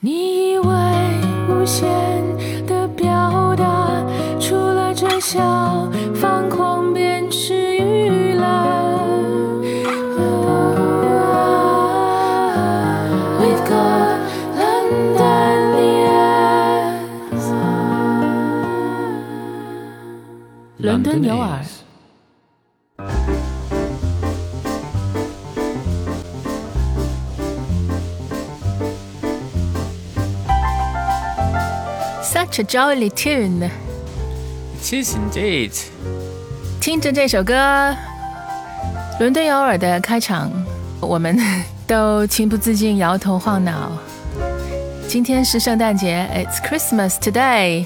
你以为无限的表达，除了这笑，放狂便是娱乐。We've got London ears，伦敦有耳。Such a jolly tune， It is indeed. 听着这首歌，伦敦有耳的开场，我们都情不自禁摇头晃脑。今天是圣诞节，It's Christmas today。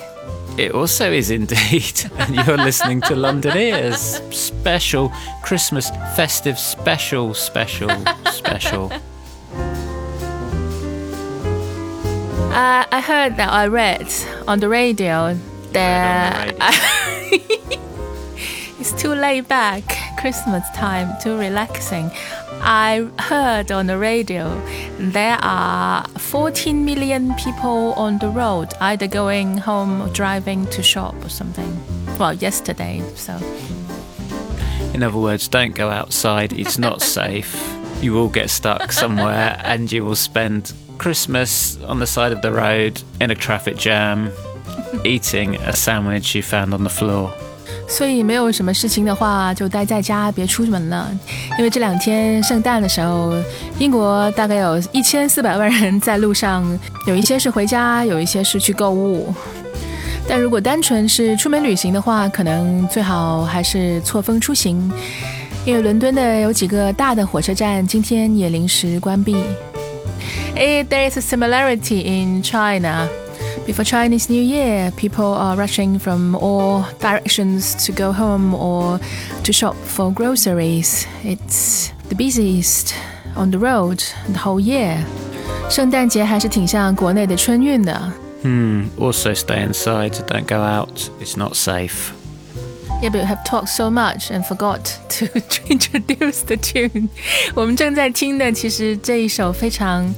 It also is indeed. And you're listening to London Ears. Special Christmas festive special special special. Uh, I heard that I read on the radio that it's too laid back, Christmas time, too relaxing. I heard on the radio there are 14 million people on the road, either going home or driving to shop or something. Well, yesterday, so. In other words, don't go outside. It's not safe. You will get stuck somewhere and you will spend Christmas on the side of the road in a traffic jam eating a sandwich you found on the floor. 所以没有什么事情的话，就待在家，别出门了。因为这两天圣诞的时候，英国大概有一千四百万人在路上，有一些是回家，有一些是去购物。但如果单纯是出门旅行的话，可能最好还是错峰出行，因为伦敦的有几个大的火车站今天也临时关闭。 Eh, there is a similarity in China. Before Chinese New Year, people are rushing from all directions to go home or to shop for groceries. It's the busiest on the road the whole year. 圣诞节还是挺像国内的春运的。 Hmm. Also, stay inside. Don't go out. It's not safe. Yeah, but we have talked so much and forgot to introduce the tune. 我们正在听的，其实这一首非常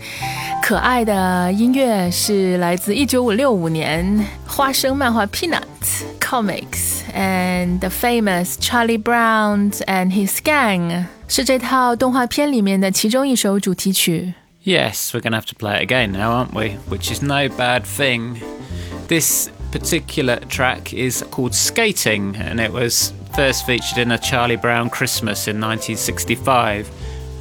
可爱的音乐是来自一九五六五年花生漫画 Peanuts Comics and the famous Charlie Brown and his gang 是这套动画片里面的其中一首主题曲。 Yes, we're going to have to play it again now, aren't we? Which is no bad thing. This particular track is called Skating, and it was first featured in a Charlie Brown Christmas in 1965,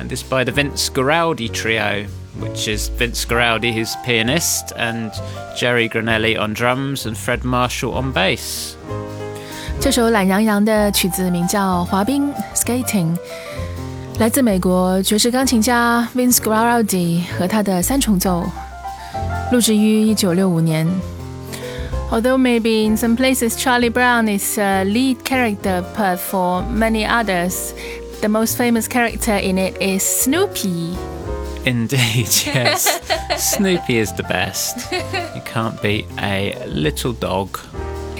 and it's by the Vince Guaraldi Trio, which is Vince Guaraldi, who's pianist, and Jerry Granelli on drums, and Fred Marshall on bass. 这首懒洋洋的曲子名叫《滑冰 Skating》，来自美国爵士钢琴家 Vince Guaraldi 和他的三重奏，录制于1965年。 Although maybe in some places Charlie Brown is a lead character, but for many others, the most famous character in it is Snoopy. Indeed, yes. Snoopy is the best. You can't beat a little dog.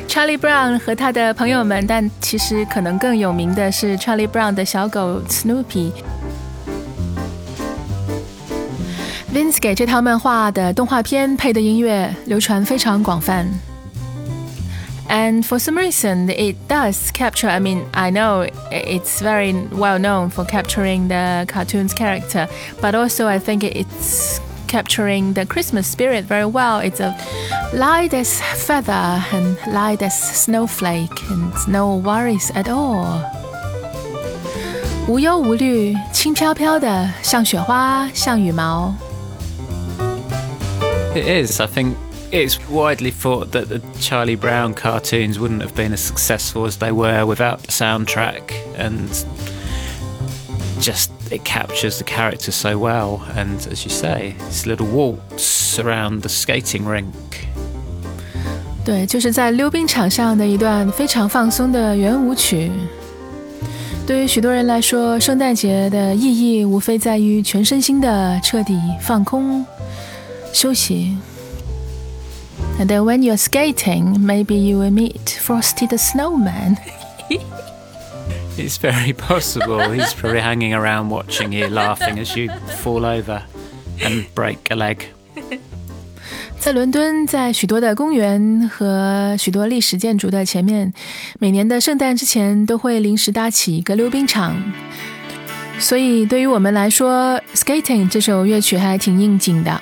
Charlie Brown 和他的朋友们，但其实可能更有名的是 Charlie Brown 的小狗 Snoopy。Vince 给这套漫画的动画片配的音乐流传非常广泛。 And for some reason, it does capture. I mean, I know it's very well known for capturing the cartoon's character, but also I think it's capturing the Christmas spirit very well. It's a light as feather and light as snowflake, and no worries at all. 无忧无虑，轻飘飘的，像雪花，像羽毛。 It is. I think it's widely thought that the Charlie Brown cartoons wouldn't have been as successful as they were without the soundtrack, and just it captures the character so well. And as you say, this little waltz around the skating rink. 对，就是在溜冰场上的一段非常放松的圆舞曲。对于许多人来说，圣诞节的意义无非在于全身心的彻底放空、休息。 And then when you're skating, maybe you will meet Frosty the Snowman. It's very possible. He's probably hanging around watching you, laughing as you fall over and break a leg. 在伦敦，在许多的公园和许多历史建筑的前面，每年的圣诞之前都会临时搭起一个溜冰场。所以，对于我们来说，《Skating》这首乐曲还挺应景的。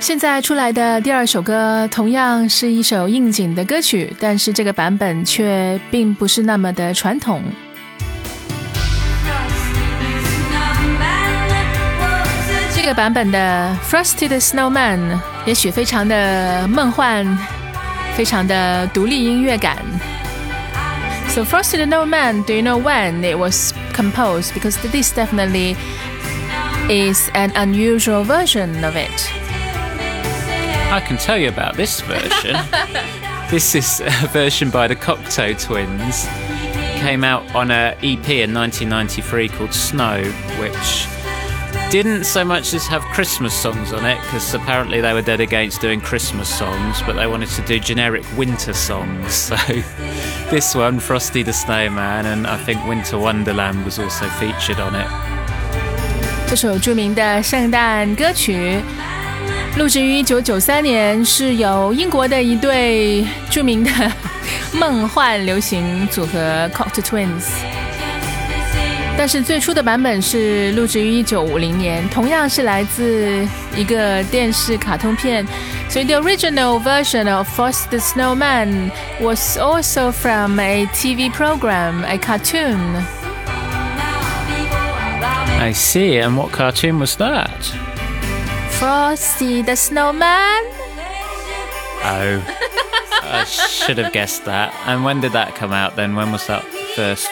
现在出来的第二首歌同样是一首应景的歌曲，但是这个版本却并不是那么的传统。这个版本的《Frosty the Snowman》也许非常的梦幻，非常的独立音乐感。So Frosty the Snowman, do you know when it was composed? Because this definitely is an unusual version of it. I can tell you about this version. this is a version by the Cocteau Twins. Came out on a EP in 1993 called Snow, which didn't so much as have Christmas songs on it because apparently they were dead against doing Christmas songs, but they wanted to do generic winter songs. So this one, Frosty the Snowman, and I think Winter Wonderland was also featured on it. 这首着名的圣诞歌曲 录制于一九九三年，是由英国的一对着名的梦幻流行组合 Cocteau Twins。但是最初的版本是录制于一九五零年，同样是来自一个电视卡通片。所以 the original version of Frost the Snowman was also from a TV program, a cartoon. I see. And what cartoon was that? Frosty the Snowman. Oh, I should have guessed that. And when did that come out then? When was that first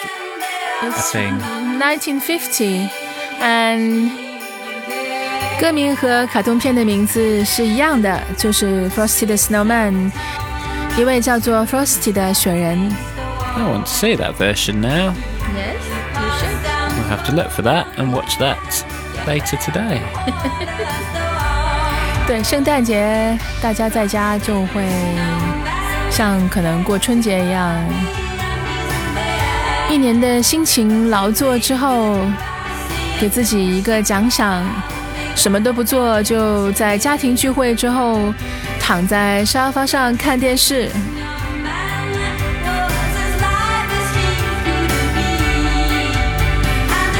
it's thing? 1950, and 歌名和卡通片的名字是一样的，就是 Frosty the Snowman，一位叫做 Frosty 的雪人。I want to see that version now. Yes, you should. We'll have to look for that and watch that later today. 对，圣诞节大家在家就会像可能过春节一样。一年的辛勤劳作之后，给自己一个奖赏，什么都不做，就在家庭聚会之后，躺在沙发上看电视。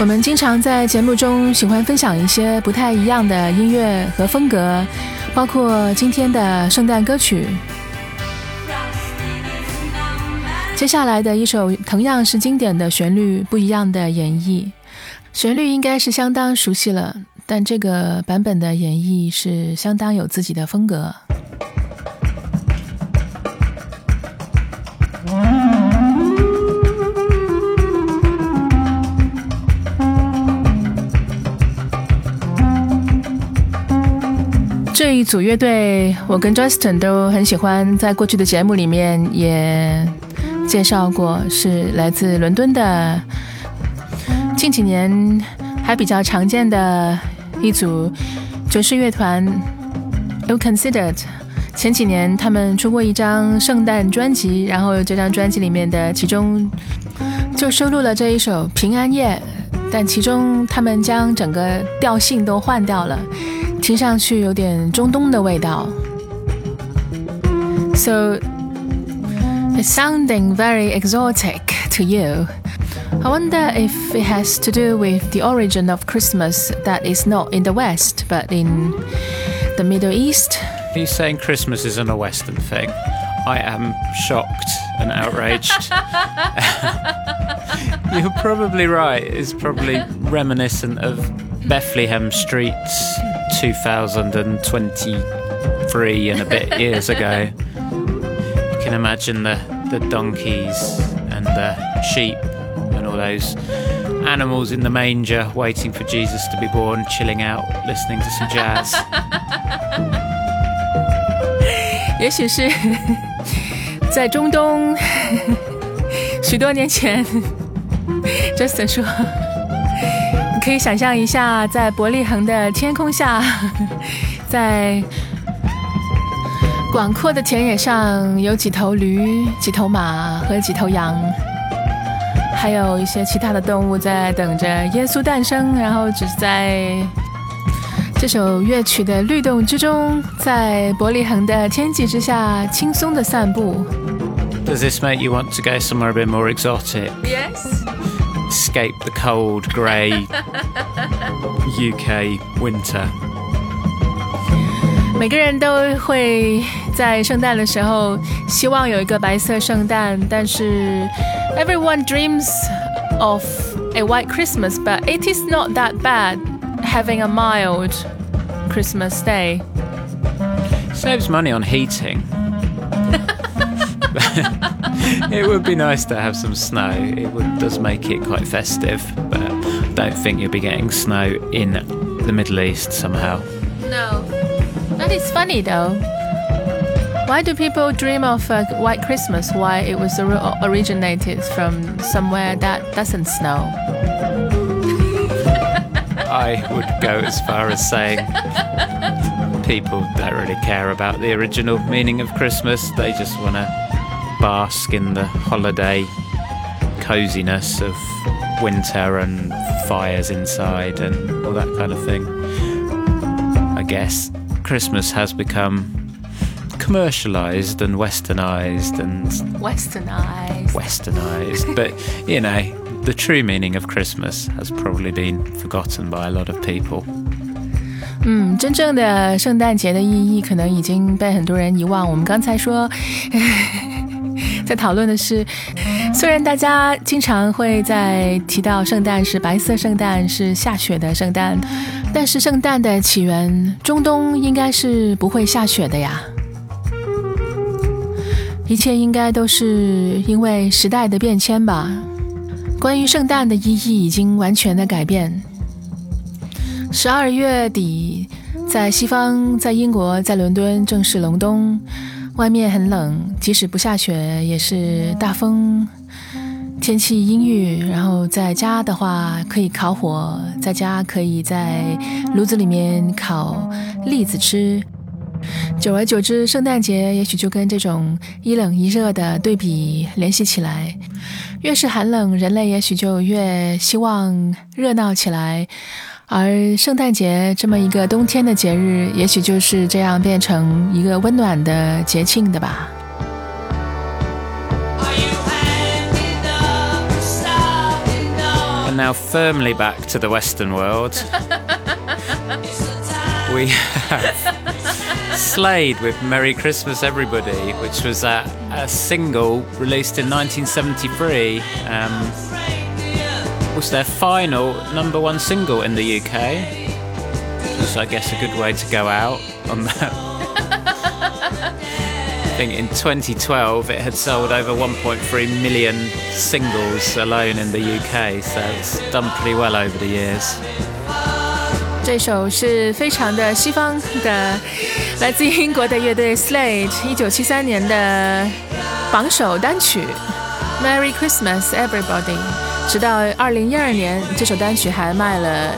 我们经常在节目中喜欢分享一些不太一样的音乐和风格，包括今天的圣诞歌曲。接下来的一首同样是经典的旋律，不一样的演绎。旋律应该是相当熟悉了，但这个版本的演绎是相当有自己的风格。这一组乐队，我跟 Justin 都很喜欢，在过去的节目里面也。介绍过是来自伦敦的，近几年还比较常见的一组爵士乐团 Ill Considered。前几年他们出过一张圣诞专辑，然后这张专辑里面的其中就收录了这一首《平安夜》，但其中他们将整个调性都换掉了，听上去有点中东的味道。So It's sounding very exotic to you. I wonder if it has to do with the origin of Christmas that is not in the West but in the Middle East. Are you saying Christmas isn't a Western thing? I am shocked and outraged. You're probably right. It's probably reminiscent of Bethlehem Streets 2023 and a bit years ago can imagine the, the donkeys and the sheep and all those animals in the manger waiting for Jesus to be born, chilling out, listening to some jazz. 也许是在中东许多年前，Justin 说， 你可以想象一下，在伯利恒的天空下，在广阔的田野上有几头驴、几头马和几头羊，还有一些其他的动物在等着耶稣诞生，然后只在这首乐曲的律动之中，在伯利恒的天际之下轻松的散步。Does this make you want to go somewhere a bit more exotic? Yes. Escape the cold, grey UK winter. 每个人都会在圣诞的时候希望有一个白色圣诞，但是 everyone dreams of a white Christmas, but it is not that bad having a mild Christmas day. Saves money on heating. it would be nice to have some snow. It would, does make it quite festive, but I don't think you'll be getting snow in the Middle East somehow. No. That is funny though. Why do people dream of a white Christmas? Why it was originated from somewhere that doesn't snow? I would go as far as saying people don't really care about the original meaning of Christmas. They just want to bask in the holiday coziness of winter and fires inside and all that kind of thing. I guess Christmas has become commercialized and westernized and westernized westernized but you know the true meaning of Christmas has probably been forgotten by a lot of people. 嗯，真正的圣诞节的意义可能已经被很多人遗忘。我们刚才说， 在讨论的是，虽然大家经常会在提到圣诞是白色圣诞，是下雪的圣诞，但是圣诞的起源，中东应该是不会下雪的呀。一切应该都是因为时代的变迁吧。关于圣诞的意义已经完全的改变。十二月底，在西方，在英国，在伦敦正是隆冬，外面很冷，即使不下雪也是大风，天气阴郁。然后在家的话可以烤火，在家可以在炉子里面烤栗子吃。久而久之，圣诞节也许就跟这种一冷一热的对比联系起来。越是寒冷，人类也许就越希望热闹起来，而圣诞节这么一个冬天的节日，也许就是这样变成一个温暖的节庆的吧。And now firmly back to the Western world. we have Slade with Merry Christmas Everybody, which was a, a single released in 1973. Um, was their final number one single in the UK. Which was, I guess, a good way to go out on that. I think in 2012 it had sold over 1.3 million singles alone in the UK, so it's done pretty well over the years. 这首是非常的西方的，来自英国的乐队 Slade 一九七三年的榜首单曲《Merry Christmas Everybody》。 直到二零一二年，这首单曲还卖了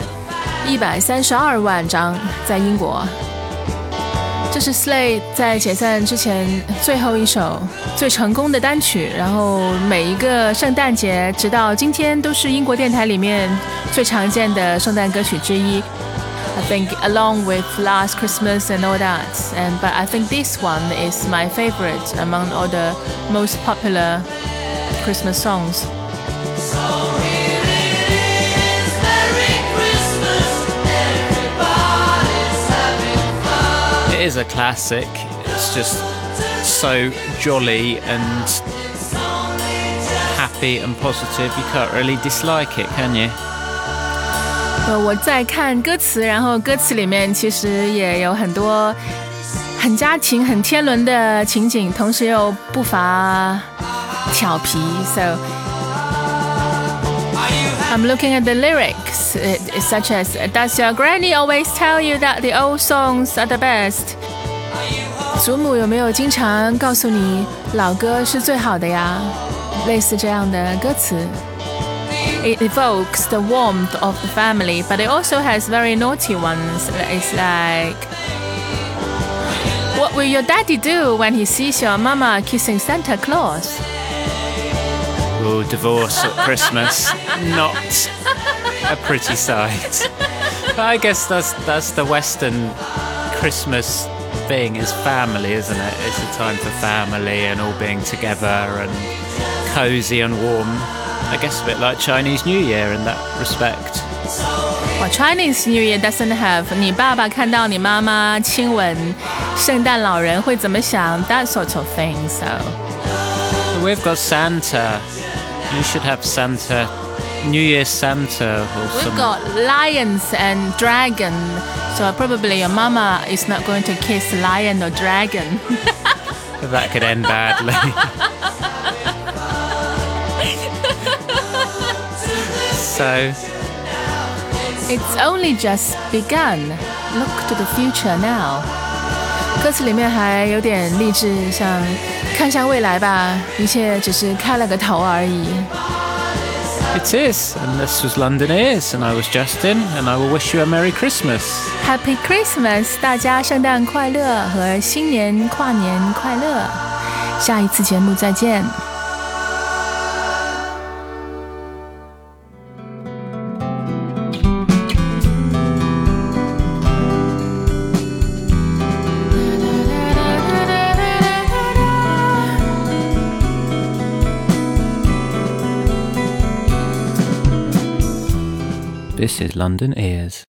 一百三十二万张，在英国。这是 Slay 在解散之前最后一首最成功的单曲，然后每一个圣诞节直到今天都是英国电台里面最常见的圣诞歌曲之一。I think along with Last Christmas and all that. And but I think this one is my favorite among all the most popular Christmas songs. It is a classic. It's just so jolly and happy and positive. You can't really dislike it, can you? 呃，我在看歌词，然后歌词里面其实也有很多很家庭、很天伦的情景，同时又不乏调皮。So I'm looking at the lyrics, such as "Does your granny always tell you that the old songs are the best?" 祖母有没有经常告诉你老歌是最好的呀？类似这样的歌词。it evokes the warmth of the family, but it also has very naughty ones. It's like, what will your daddy do when he sees your mama kissing Santa Claus? Oh, divorce at Christmas. Not a pretty sight. But I guess that's that's the Western Christmas thing is family, isn't it? It's a time for family and all being together and cozy and warm. I guess a bit like Chinese New Year in that respect. Well, Chinese New Year doesn't have 你爸爸看到你妈妈亲吻圣诞老人会怎么想 that sort of thing. So We've got Santa. You should have Santa. New Year Santa or we've some. got lions and dragon. So probably your mama is not going to kiss lion or dragon. That could end badly. so, It's only just begun. Look to the future now. 歌词里面还有点励志，像 看向未来吧，一切只是开了个头而已。it is. And this was London Ears, and I was Justin, and I will wish you a Merry Christmas. Happy Christmas，大家圣诞快乐和新年跨年快乐。下一次节目再见。This is London Ears.